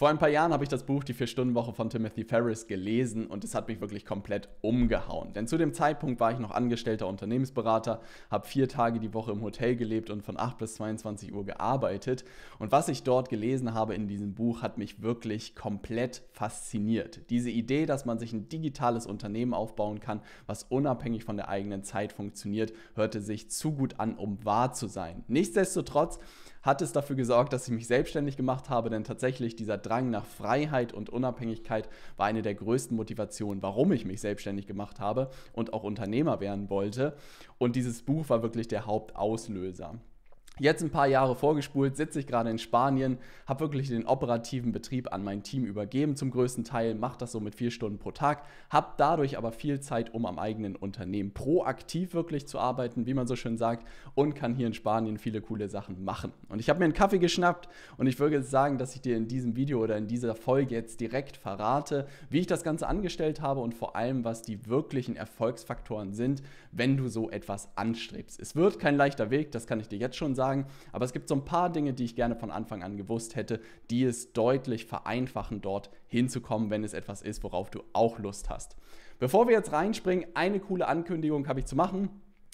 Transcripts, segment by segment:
Vor ein paar Jahren habe ich das Buch Die Vier-Stunden-Woche von Timothy Ferris gelesen und es hat mich wirklich komplett umgehauen. Denn zu dem Zeitpunkt war ich noch angestellter Unternehmensberater, habe vier Tage die Woche im Hotel gelebt und von 8 bis 22 Uhr gearbeitet. Und was ich dort gelesen habe in diesem Buch, hat mich wirklich komplett fasziniert. Diese Idee, dass man sich ein digitales Unternehmen aufbauen kann, was unabhängig von der eigenen Zeit funktioniert, hörte sich zu gut an, um wahr zu sein. Nichtsdestotrotz hat es dafür gesorgt, dass ich mich selbstständig gemacht habe, denn tatsächlich dieser Drang nach Freiheit und Unabhängigkeit war eine der größten Motivationen, warum ich mich selbstständig gemacht habe und auch Unternehmer werden wollte. Und dieses Buch war wirklich der Hauptauslöser. Jetzt ein paar Jahre vorgespult, sitze ich gerade in Spanien, habe wirklich den operativen Betrieb an mein Team übergeben zum größten Teil, mache das so mit vier Stunden pro Tag, habe dadurch aber viel Zeit, um am eigenen Unternehmen proaktiv wirklich zu arbeiten, wie man so schön sagt, und kann hier in Spanien viele coole Sachen machen. Und ich habe mir einen Kaffee geschnappt und ich würde sagen, dass ich dir in diesem Video oder in dieser Folge jetzt direkt verrate, wie ich das Ganze angestellt habe und vor allem, was die wirklichen Erfolgsfaktoren sind, wenn du so etwas anstrebst. Es wird kein leichter Weg, das kann ich dir jetzt schon sagen. Aber es gibt so ein paar Dinge, die ich gerne von Anfang an gewusst hätte, die es deutlich vereinfachen, dort hinzukommen, wenn es etwas ist, worauf du auch Lust hast. Bevor wir jetzt reinspringen, eine coole Ankündigung habe ich zu machen.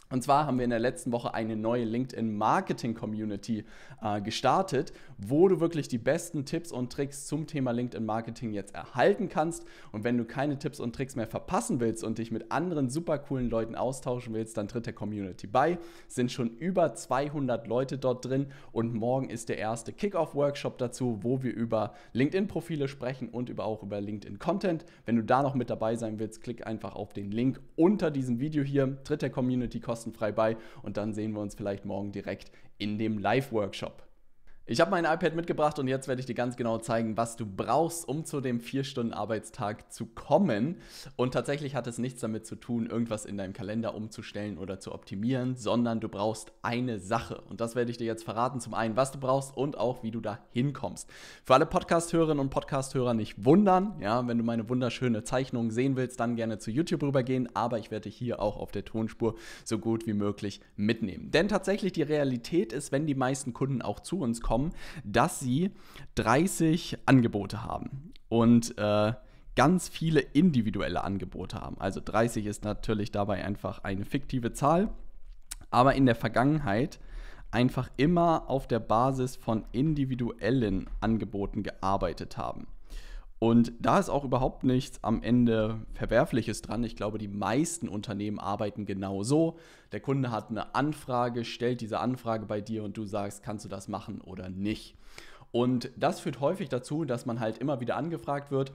Und zwar haben wir in der letzten Woche eine neue LinkedIn Marketing Community äh, gestartet, wo du wirklich die besten Tipps und Tricks zum Thema LinkedIn Marketing jetzt erhalten kannst. Und wenn du keine Tipps und Tricks mehr verpassen willst und dich mit anderen super coolen Leuten austauschen willst, dann tritt der Community bei. Es sind schon über 200 Leute dort drin und morgen ist der erste Kickoff-Workshop dazu, wo wir über LinkedIn-Profile sprechen und über auch über LinkedIn-Content. Wenn du da noch mit dabei sein willst, klick einfach auf den Link unter diesem Video hier, tritt der Community kostenlos kostenfrei bei und dann sehen wir uns vielleicht morgen direkt in dem Live-Workshop. Ich habe mein iPad mitgebracht und jetzt werde ich dir ganz genau zeigen, was du brauchst, um zu dem 4-Stunden-Arbeitstag zu kommen. Und tatsächlich hat es nichts damit zu tun, irgendwas in deinem Kalender umzustellen oder zu optimieren, sondern du brauchst eine Sache. Und das werde ich dir jetzt verraten. Zum einen, was du brauchst und auch, wie du da hinkommst. Für alle Podcast-Hörerinnen und Podcast-Hörer nicht wundern. Ja, wenn du meine wunderschöne Zeichnung sehen willst, dann gerne zu YouTube rübergehen. Aber ich werde dich hier auch auf der Tonspur so gut wie möglich mitnehmen. Denn tatsächlich die Realität ist, wenn die meisten Kunden auch zu uns kommen, bekommen, dass sie 30 Angebote haben und äh, ganz viele individuelle Angebote haben. Also 30 ist natürlich dabei einfach eine fiktive Zahl, aber in der Vergangenheit einfach immer auf der Basis von individuellen Angeboten gearbeitet haben. Und da ist auch überhaupt nichts am Ende Verwerfliches dran. Ich glaube, die meisten Unternehmen arbeiten genau so. Der Kunde hat eine Anfrage, stellt diese Anfrage bei dir und du sagst, kannst du das machen oder nicht. Und das führt häufig dazu, dass man halt immer wieder angefragt wird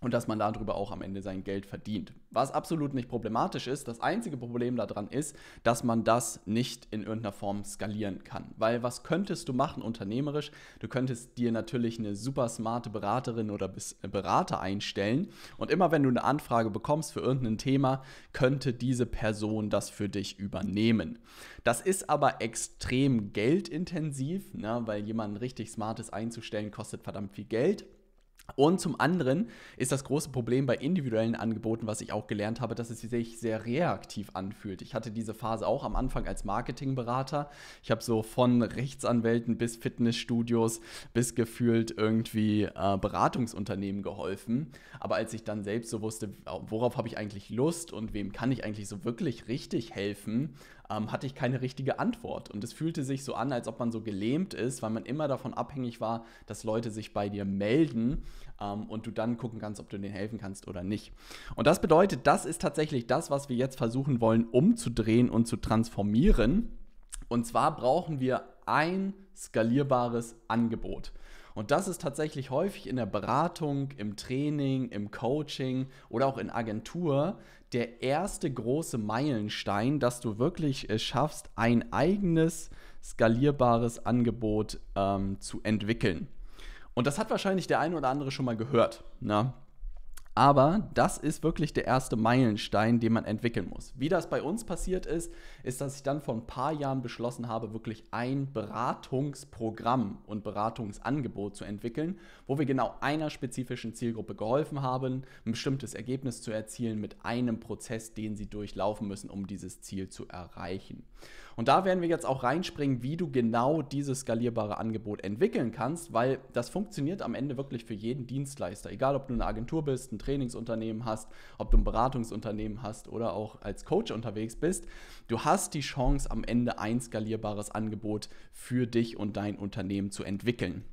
und dass man darüber auch am Ende sein Geld verdient. Was absolut nicht problematisch ist, das einzige Problem daran ist, dass man das nicht in irgendeiner Form skalieren kann. Weil was könntest du machen unternehmerisch? Du könntest dir natürlich eine super smarte Beraterin oder äh, Berater einstellen und immer wenn du eine Anfrage bekommst für irgendein Thema, könnte diese Person das für dich übernehmen. Das ist aber extrem geldintensiv, ne, weil jemanden richtig Smartes einzustellen kostet verdammt viel Geld. Und zum anderen ist das große Problem bei individuellen Angeboten, was ich auch gelernt habe, dass es sich sehr reaktiv anfühlt. Ich hatte diese Phase auch am Anfang als Marketingberater. Ich habe so von Rechtsanwälten bis Fitnessstudios bis gefühlt irgendwie äh, Beratungsunternehmen geholfen. Aber als ich dann selbst so wusste, worauf habe ich eigentlich Lust und wem kann ich eigentlich so wirklich richtig helfen, ähm, hatte ich keine richtige Antwort. Und es fühlte sich so an, als ob man so gelähmt ist, weil man immer davon abhängig war, dass Leute sich bei dir melden ähm, und du dann gucken kannst, ob du denen helfen kannst oder nicht. Und das bedeutet, das ist tatsächlich das, was wir jetzt versuchen wollen, umzudrehen und zu transformieren. Und zwar brauchen wir ein skalierbares Angebot. Und das ist tatsächlich häufig in der Beratung, im Training, im Coaching oder auch in Agentur der erste große Meilenstein, dass du wirklich es schaffst, ein eigenes skalierbares Angebot ähm, zu entwickeln. Und das hat wahrscheinlich der eine oder andere schon mal gehört. Ne? Aber das ist wirklich der erste Meilenstein, den man entwickeln muss. Wie das bei uns passiert ist, ist, dass ich dann vor ein paar Jahren beschlossen habe, wirklich ein Beratungsprogramm und Beratungsangebot zu entwickeln, wo wir genau einer spezifischen Zielgruppe geholfen haben, ein bestimmtes Ergebnis zu erzielen mit einem Prozess, den sie durchlaufen müssen, um dieses Ziel zu erreichen. Und da werden wir jetzt auch reinspringen, wie du genau dieses skalierbare Angebot entwickeln kannst, weil das funktioniert am Ende wirklich für jeden Dienstleister. Egal, ob du eine Agentur bist, ein Trainingsunternehmen hast, ob du ein Beratungsunternehmen hast oder auch als Coach unterwegs bist. Du hast die Chance, am Ende ein skalierbares Angebot für dich und dein Unternehmen zu entwickeln.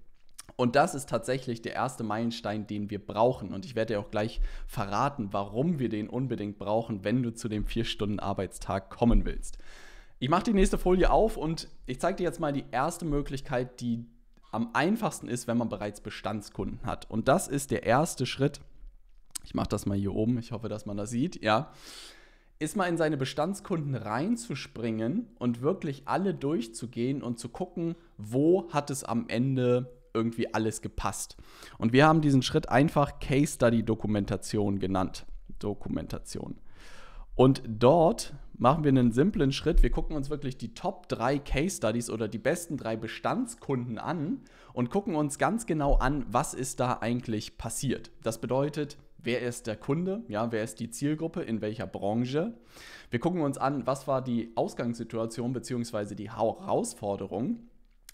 Und das ist tatsächlich der erste Meilenstein, den wir brauchen. Und ich werde dir auch gleich verraten, warum wir den unbedingt brauchen, wenn du zu dem 4-Stunden-Arbeitstag kommen willst. Ich mache die nächste Folie auf und ich zeige dir jetzt mal die erste Möglichkeit, die am einfachsten ist, wenn man bereits Bestandskunden hat. Und das ist der erste Schritt. Ich mache das mal hier oben, ich hoffe, dass man das sieht, ja. Ist mal in seine Bestandskunden reinzuspringen und wirklich alle durchzugehen und zu gucken, wo hat es am Ende irgendwie alles gepasst. Und wir haben diesen Schritt einfach Case Study Dokumentation genannt. Dokumentation. Und dort machen wir einen simplen Schritt. Wir gucken uns wirklich die Top 3 Case Studies oder die besten drei Bestandskunden an und gucken uns ganz genau an, was ist da eigentlich passiert. Das bedeutet, wer ist der Kunde, ja, wer ist die Zielgruppe, in welcher Branche. Wir gucken uns an, was war die Ausgangssituation bzw. die Herausforderung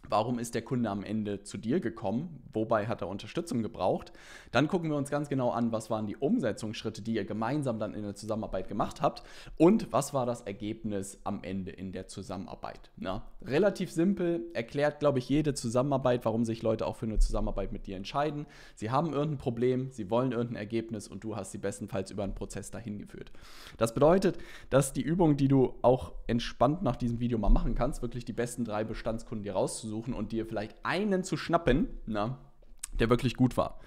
Warum ist der Kunde am Ende zu dir gekommen? Wobei hat er Unterstützung gebraucht? Dann gucken wir uns ganz genau an, was waren die Umsetzungsschritte, die ihr gemeinsam dann in der Zusammenarbeit gemacht habt und was war das Ergebnis am Ende in der Zusammenarbeit. Na, relativ simpel, erklärt, glaube ich, jede Zusammenarbeit, warum sich Leute auch für eine Zusammenarbeit mit dir entscheiden. Sie haben irgendein Problem, sie wollen irgendein Ergebnis und du hast sie bestenfalls über einen Prozess dahin geführt. Das bedeutet, dass die Übung, die du auch entspannt nach diesem Video mal machen kannst, wirklich die besten drei Bestandskunden dir rauszusuchen, rauszusuchen und dir vielleicht einen zu schnappen, na, der wirklich gut war.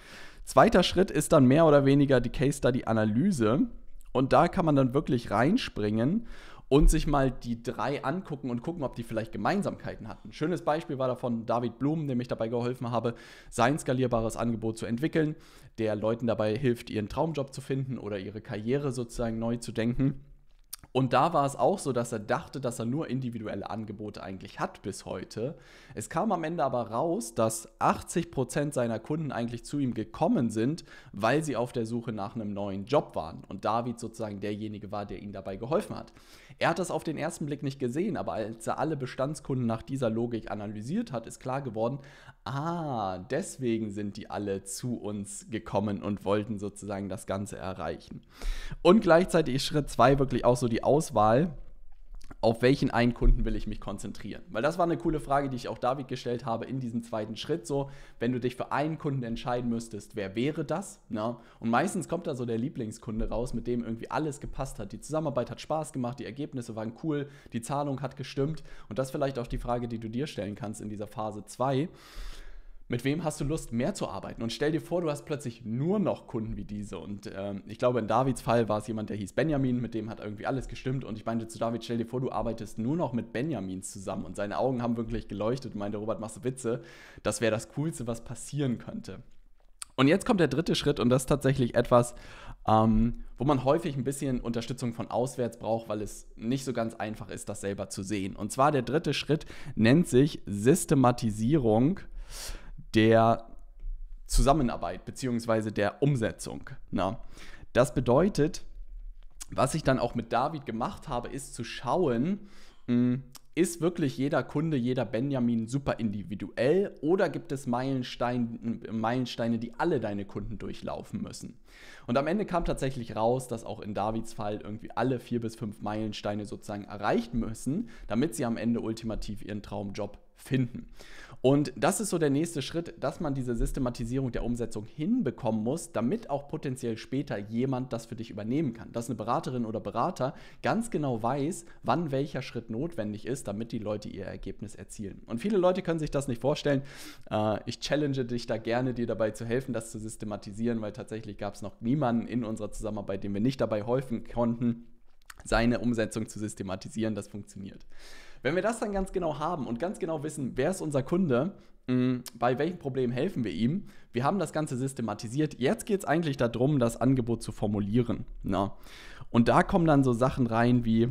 Zweiter Schritt ist dann mehr oder weniger die Case Study Analyse. Und da kann man dann wirklich reinspringen und sich mal die drei angucken und gucken, ob die vielleicht Gemeinsamkeiten hatten. Schönes Beispiel war davon David Blum, dem ich dabei geholfen habe, sein skalierbares Angebot zu entwickeln, der Leuten dabei hilft, ihren Traumjob zu finden oder ihre Karriere sozusagen neu zu denken. Und da war es auch so, dass er dachte, dass er nur individuelle Angebote eigentlich hat bis heute. Es kam am Ende aber raus, dass 80% seiner Kunden eigentlich zu ihm gekommen sind, weil sie auf der Suche nach einem neuen Job waren. Und David sozusagen derjenige war, der ihnen dabei geholfen hat. Er hat das auf den ersten Blick nicht gesehen, aber als er alle Bestandskunden nach dieser Logik analysiert hat, ist klar geworden, ah, deswegen sind die alle zu uns gekommen und wollten sozusagen das Ganze erreichen. Und gleichzeitig ist Schritt 2 wirklich auch so die Auswahl auf welchen einen Kunden will ich mich konzentrieren? Weil das war eine coole Frage, die ich auch David gestellt habe in diesem zweiten Schritt. So, wenn du dich für einen Kunden entscheiden müsstest, wer wäre das? Na? Und meistens kommt da so der Lieblingskunde raus, mit dem irgendwie alles gepasst hat. Die Zusammenarbeit hat Spaß gemacht, die Ergebnisse waren cool, die Zahlung hat gestimmt. Und das ist vielleicht auch die Frage, die du dir stellen kannst in dieser Phase 2 mit wem hast du Lust, mehr zu arbeiten? Und stell dir vor, du hast plötzlich nur noch Kunden wie diese. Und ähm, ich glaube, in Davids Fall war es jemand, der hieß Benjamin, mit dem hat irgendwie alles gestimmt. Und ich meinte zu David, stell dir vor, du arbeitest nur noch mit Benjamins zusammen. Und seine Augen haben wirklich geleuchtet und meinte, Robert, machst du Witze? Das wäre das Coolste, was passieren könnte. Und jetzt kommt der dritte Schritt und das ist tatsächlich etwas, ähm, wo man häufig ein bisschen Unterstützung von auswärts braucht, weil es nicht so ganz einfach ist, das selber zu sehen. Und zwar der dritte Schritt nennt sich Systematisierung der Zusammenarbeit bzw. der Umsetzung. Na, das bedeutet, was ich dann auch mit David gemacht habe, ist zu schauen, hm, ist wirklich jeder Kunde, jeder Benjamin super individuell oder gibt es Meilenstein, Meilensteine, die alle deine Kunden durchlaufen müssen? Und am Ende kam tatsächlich raus, dass auch in Davids Fall irgendwie alle vier bis fünf Meilensteine sozusagen erreicht müssen, damit sie am Ende ultimativ ihren Traumjob finden. Und das ist so der nächste Schritt, dass man diese Systematisierung der Umsetzung hinbekommen muss, damit auch potenziell später jemand das für dich übernehmen kann. Dass eine Beraterin oder Berater ganz genau weiß, wann welcher Schritt notwendig ist, damit die Leute ihr Ergebnis erzielen. Und viele Leute können sich das nicht vorstellen. Äh, ich challenge dich da gerne, dir dabei zu helfen, das zu systematisieren, weil tatsächlich gab es noch niemanden in unserer Zusammenarbeit, dem wir nicht dabei helfen konnten, seine Umsetzung zu systematisieren. Das funktioniert. Wenn wir das dann ganz genau haben und ganz genau wissen, wer ist unser Kunde, mm, bei welchen Problemen helfen wir ihm? Wir haben das Ganze systematisiert. Jetzt geht es eigentlich darum, das Angebot zu formulieren. Na? Und da kommen dann so Sachen rein wie,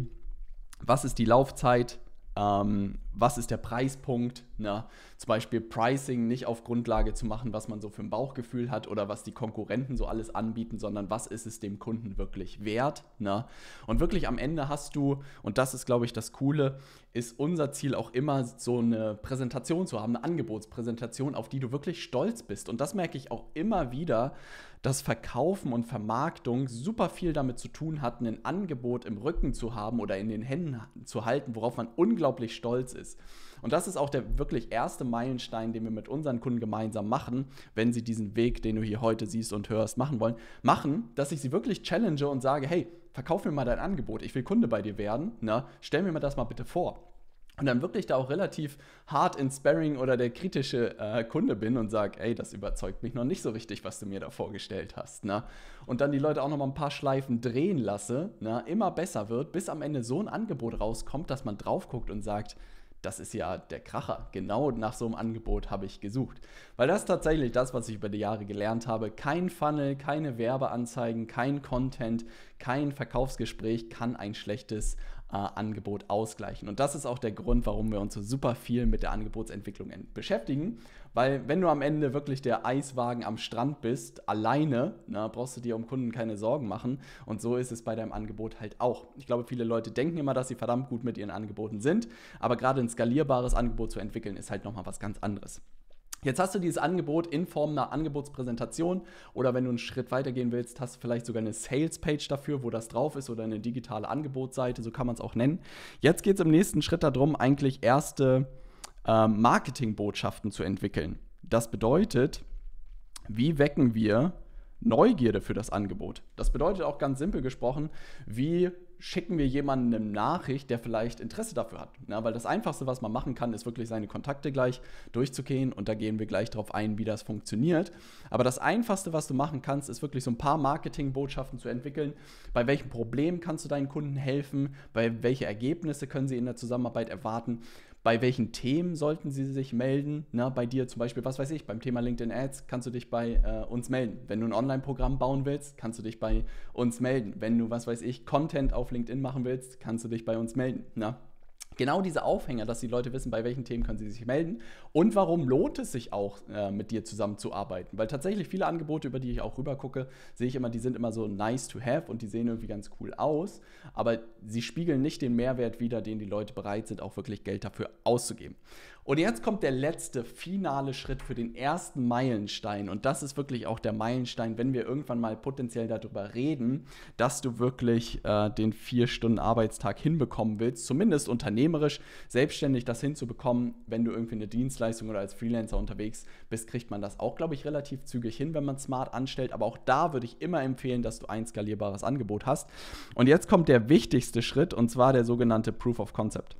was ist die Laufzeit? Ähm, was ist der Preispunkt? Ne? Zum Beispiel Pricing nicht auf Grundlage zu machen, was man so für ein Bauchgefühl hat oder was die Konkurrenten so alles anbieten, sondern was ist es dem Kunden wirklich wert? Ne? Und wirklich am Ende hast du, und das ist, glaube ich, das Coole, ist unser Ziel auch immer, so eine Präsentation zu haben, eine Angebotspräsentation, auf die du wirklich stolz bist. Und das merke ich auch immer wieder, dass Verkaufen und Vermarktung super viel damit zu tun hat, ein Angebot im Rücken zu haben oder in den Händen zu halten, worauf man unglaublich stolz ist. Und das ist auch der wirklich erste Meilenstein, den wir mit unseren Kunden gemeinsam machen, wenn sie diesen Weg, den du hier heute siehst und hörst, machen wollen. Machen, dass ich sie wirklich challenge und sage, hey, verkauf mir mal dein Angebot, ich will Kunde bei dir werden, ne? stell mir mal das mal bitte vor und dann wirklich da auch relativ hart in Sparring oder der kritische äh, Kunde bin und sage, ey, das überzeugt mich noch nicht so richtig, was du mir da vorgestellt hast. Ne? Und dann die Leute auch noch mal ein paar Schleifen drehen lasse, ne? immer besser wird, bis am Ende so ein Angebot rauskommt, dass man drauf guckt und sagt, das ist ja der Kracher. Genau nach so einem Angebot habe ich gesucht. Weil das ist tatsächlich das, was ich über die Jahre gelernt habe. Kein Funnel, keine Werbeanzeigen, kein Content, kein Verkaufsgespräch kann ein schlechtes äh, Angebot ausgleichen. Und das ist auch der Grund, warum wir uns so super viel mit der Angebotsentwicklung beschäftigen. Weil wenn du am Ende wirklich der Eiswagen am Strand bist, alleine, na, brauchst du dir um Kunden keine Sorgen machen. Und so ist es bei deinem Angebot halt auch. Ich glaube, viele Leute denken immer, dass sie verdammt gut mit ihren Angeboten sind. Aber gerade ein skalierbares Angebot zu entwickeln, ist halt nochmal was ganz anderes. Jetzt hast du dieses Angebot in Form einer Angebotspräsentation oder wenn du einen Schritt weiter gehen willst, hast du vielleicht sogar eine Sales-Page dafür, wo das drauf ist oder eine digitale Angebotsseite, so kann man es auch nennen. Jetzt geht es im nächsten Schritt darum, eigentlich erste äh, Marketingbotschaften zu entwickeln. Das bedeutet, wie wecken wir Neugierde für das Angebot? Das bedeutet auch ganz simpel gesprochen, wie schicken wir jemandem eine Nachricht, der vielleicht Interesse dafür hat. Ja, weil das Einfachste, was man machen kann, ist wirklich seine Kontakte gleich durchzugehen und da gehen wir gleich darauf ein, wie das funktioniert. Aber das Einfachste, was du machen kannst, ist wirklich so ein paar Marketingbotschaften zu entwickeln. Bei welchem Problem kannst du deinen Kunden helfen? Bei welche Ergebnisse können sie in der Zusammenarbeit erwarten? Bei welchen Themen sollten sie sich melden. Na, bei dir zum Beispiel, was weiß ich, beim Thema LinkedIn Ads kannst du dich bei äh, uns melden. Wenn du ein Online-Programm bauen willst, kannst du dich bei uns melden. Wenn du, was weiß ich, Content auf LinkedIn machen willst, kannst du dich bei uns melden. Na? Genau diese Aufhänger, dass die Leute wissen, bei welchen Themen können sie sich melden und warum lohnt es sich auch, äh, mit dir zusammenzuarbeiten. Weil tatsächlich viele Angebote, über die ich auch rüber gucke, sehe ich immer, die sind immer so nice to have und die sehen irgendwie ganz cool aus, aber sie spiegeln nicht den Mehrwert wider, den die Leute bereit sind, auch wirklich Geld dafür auszugeben. Und jetzt kommt der letzte finale Schritt für den ersten Meilenstein. Und das ist wirklich auch der Meilenstein, wenn wir irgendwann mal potenziell darüber reden, dass du wirklich äh, den vier Stunden Arbeitstag hinbekommen willst, zumindest unternehmerisch, selbstständig das hinzubekommen. Wenn du irgendwie eine Dienstleistung oder als Freelancer unterwegs bist, kriegt man das auch, glaube ich, relativ zügig hin, wenn man smart anstellt. Aber auch da würde ich immer empfehlen, dass du ein skalierbares Angebot hast. Und jetzt kommt der wichtigste Schritt und zwar der sogenannte Proof of Concept.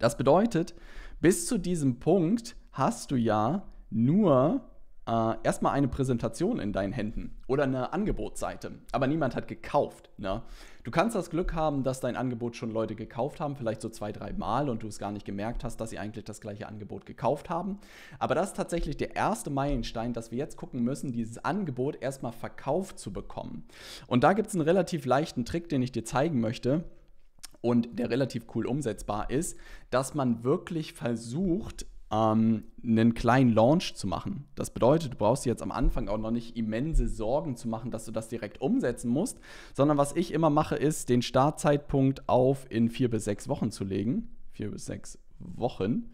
Das bedeutet, bis zu diesem Punkt hast du ja nur äh, erstmal eine Präsentation in deinen Händen oder eine Angebotsseite, aber niemand hat gekauft. Ne? Du kannst das Glück haben, dass dein Angebot schon Leute gekauft haben, vielleicht so zwei, drei Mal und du es gar nicht gemerkt hast, dass sie eigentlich das gleiche Angebot gekauft haben. Aber das ist tatsächlich der erste Meilenstein, dass wir jetzt gucken müssen, dieses Angebot erstmal verkauft zu bekommen. Und da gibt es einen relativ leichten Trick, den ich dir zeigen möchte und der relativ cool umsetzbar ist, dass man wirklich versucht, ähm, einen kleinen Launch zu machen. Das bedeutet, du brauchst dir jetzt am Anfang auch noch nicht immense Sorgen zu machen, dass du das direkt umsetzen musst, sondern was ich immer mache, ist, den Startzeitpunkt auf in vier bis sechs Wochen zu legen. Vier bis sechs Wochen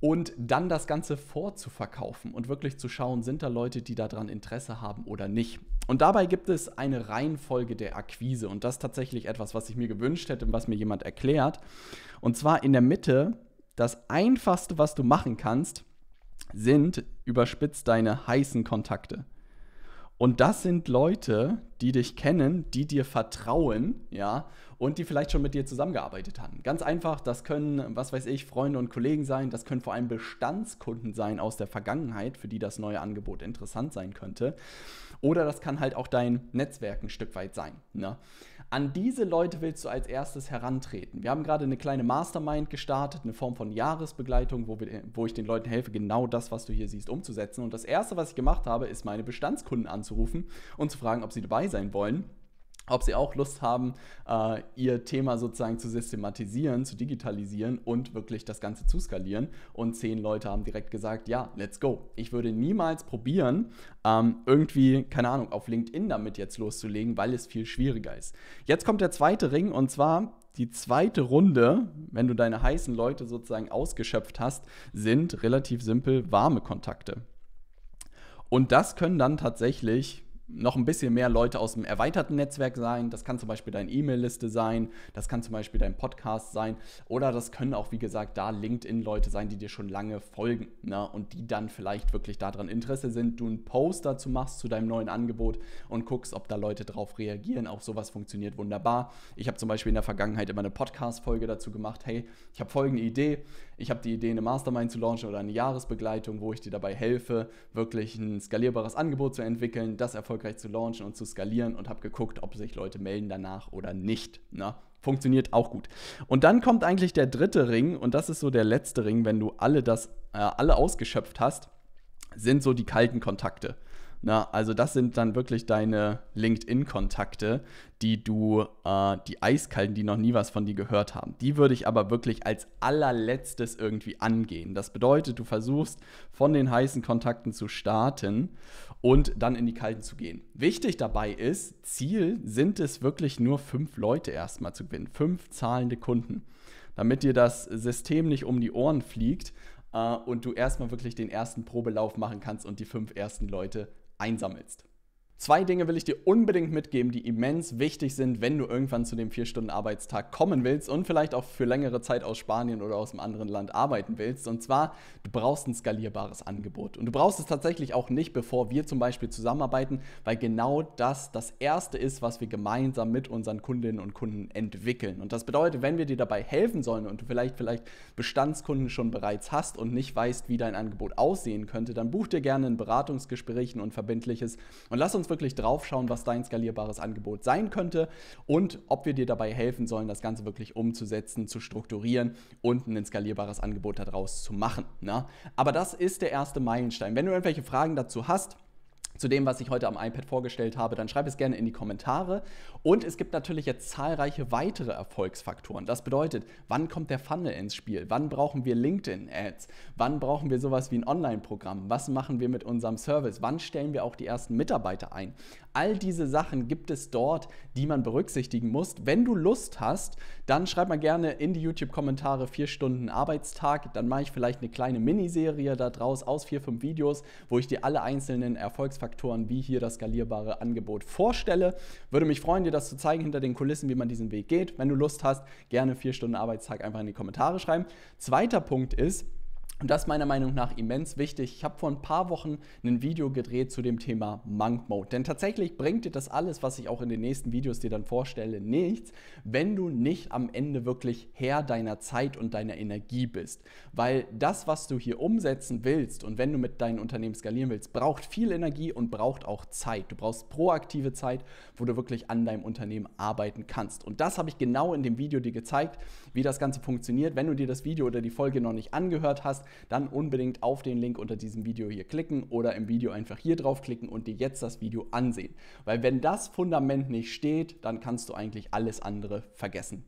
und dann das Ganze vorzuverkaufen und wirklich zu schauen, sind da Leute, die daran Interesse haben oder nicht. Und dabei gibt es eine Reihenfolge der Akquise und das ist tatsächlich etwas, was ich mir gewünscht hätte und was mir jemand erklärt. Und zwar in der Mitte, das Einfachste, was du machen kannst, sind überspitzt deine heißen Kontakte. Und das sind Leute, die dich kennen, die dir vertrauen, ja, und die vielleicht schon mit dir zusammengearbeitet haben. Ganz einfach, das können, was weiß ich, Freunde und Kollegen sein, das können vor allem Bestandskunden sein aus der Vergangenheit, für die das neue Angebot interessant sein könnte. Oder das kann halt auch dein Netzwerk ein Stück weit sein. Ne? An diese Leute willst du als erstes herantreten. Wir haben gerade eine kleine Mastermind gestartet, eine Form von Jahresbegleitung, wo, wir, wo ich den Leuten helfe, genau das, was du hier siehst, umzusetzen. Und das Erste, was ich gemacht habe, ist meine Bestandskunden anzurufen und zu fragen, ob sie dabei sein wollen ob sie auch Lust haben, äh, ihr Thema sozusagen zu systematisieren, zu digitalisieren und wirklich das Ganze zu skalieren. Und zehn Leute haben direkt gesagt, ja, let's go. Ich würde niemals probieren, ähm, irgendwie, keine Ahnung, auf LinkedIn damit jetzt loszulegen, weil es viel schwieriger ist. Jetzt kommt der zweite Ring und zwar die zweite Runde, wenn du deine heißen Leute sozusagen ausgeschöpft hast, sind relativ simpel warme Kontakte. Und das können dann tatsächlich noch ein bisschen mehr Leute aus dem erweiterten Netzwerk sein. Das kann zum Beispiel deine E-Mail-Liste sein, das kann zum Beispiel dein Podcast sein oder das können auch, wie gesagt, da LinkedIn-Leute sein, die dir schon lange folgen ne? und die dann vielleicht wirklich daran Interesse sind, du einen Post dazu machst zu deinem neuen Angebot und guckst, ob da Leute drauf reagieren. Auch sowas funktioniert wunderbar. Ich habe zum Beispiel in der Vergangenheit immer eine Podcast-Folge dazu gemacht, hey, ich habe folgende Idee, ich habe die Idee, eine Mastermind zu launchen oder eine Jahresbegleitung, wo ich dir dabei helfe, wirklich ein skalierbares Angebot zu entwickeln, das erfolgreich zu launchen und zu skalieren und habe geguckt, ob sich Leute melden danach oder nicht. Na, funktioniert auch gut. Und dann kommt eigentlich der dritte Ring und das ist so der letzte Ring, wenn du alle das äh, alle ausgeschöpft hast, sind so die kalten Kontakte. Na, also das sind dann wirklich deine LinkedIn-Kontakte, die du, äh, die Eiskalten, die noch nie was von dir gehört haben. Die würde ich aber wirklich als allerletztes irgendwie angehen. Das bedeutet, du versuchst von den heißen Kontakten zu starten und dann in die kalten zu gehen. Wichtig dabei ist, Ziel sind es wirklich nur fünf Leute erstmal zu gewinnen, fünf zahlende Kunden, damit dir das System nicht um die Ohren fliegt äh, und du erstmal wirklich den ersten Probelauf machen kannst und die fünf ersten Leute einsammelst. Zwei Dinge will ich dir unbedingt mitgeben, die immens wichtig sind, wenn du irgendwann zu dem 4-Stunden-Arbeitstag kommen willst und vielleicht auch für längere Zeit aus Spanien oder aus einem anderen Land arbeiten willst. Und zwar, du brauchst ein skalierbares Angebot. Und du brauchst es tatsächlich auch nicht, bevor wir zum Beispiel zusammenarbeiten, weil genau das das Erste ist, was wir gemeinsam mit unseren Kundinnen und Kunden entwickeln. Und das bedeutet, wenn wir dir dabei helfen sollen und du vielleicht, vielleicht Bestandskunden schon bereits hast und nicht weißt, wie dein Angebot aussehen könnte, dann buch dir gerne ein Beratungsgespräch, ein unverbindliches und lass uns wirklich draufschauen, was dein skalierbares Angebot sein könnte und ob wir dir dabei helfen sollen, das Ganze wirklich umzusetzen, zu strukturieren und ein skalierbares Angebot daraus zu machen. Ne? Aber das ist der erste Meilenstein. Wenn du irgendwelche Fragen dazu hast, zu dem, was ich heute am iPad vorgestellt habe, dann schreib es gerne in die Kommentare. Und es gibt natürlich jetzt zahlreiche weitere Erfolgsfaktoren. Das bedeutet, wann kommt der Funnel ins Spiel? Wann brauchen wir LinkedIn-Ads? Wann brauchen wir sowas wie ein Online-Programm? Was machen wir mit unserem Service? Wann stellen wir auch die ersten Mitarbeiter ein? All diese Sachen gibt es dort, die man berücksichtigen muss. Wenn du Lust hast, dann schreib mal gerne in die YouTube-Kommentare vier Stunden Arbeitstag. Dann mache ich vielleicht eine kleine Miniserie daraus aus vier, fünf Videos, wo ich dir alle einzelnen Erfolgsfaktoren Faktoren wie hier das skalierbare Angebot vorstelle. Würde mich freuen, dir das zu zeigen hinter den Kulissen, wie man diesen Weg geht. Wenn du Lust hast, gerne vier Stunden Arbeitstag einfach in die Kommentare schreiben. Zweiter Punkt ist, und das ist meiner Meinung nach immens wichtig. Ich habe vor ein paar Wochen ein Video gedreht zu dem Thema Monk Mode. Denn tatsächlich bringt dir das alles, was ich auch in den nächsten Videos dir dann vorstelle, nichts, wenn du nicht am Ende wirklich Herr deiner Zeit und deiner Energie bist. Weil das, was du hier umsetzen willst und wenn du mit deinem Unternehmen skalieren willst, braucht viel Energie und braucht auch Zeit. Du brauchst proaktive Zeit, wo du wirklich an deinem Unternehmen arbeiten kannst. Und das habe ich genau in dem Video dir gezeigt, wie das Ganze funktioniert. Wenn du dir das Video oder die Folge noch nicht angehört hast, dann unbedingt auf den Link unter diesem Video hier klicken oder im Video einfach hier draufklicken und dir jetzt das Video ansehen. Weil wenn das Fundament nicht steht, dann kannst du eigentlich alles andere vergessen.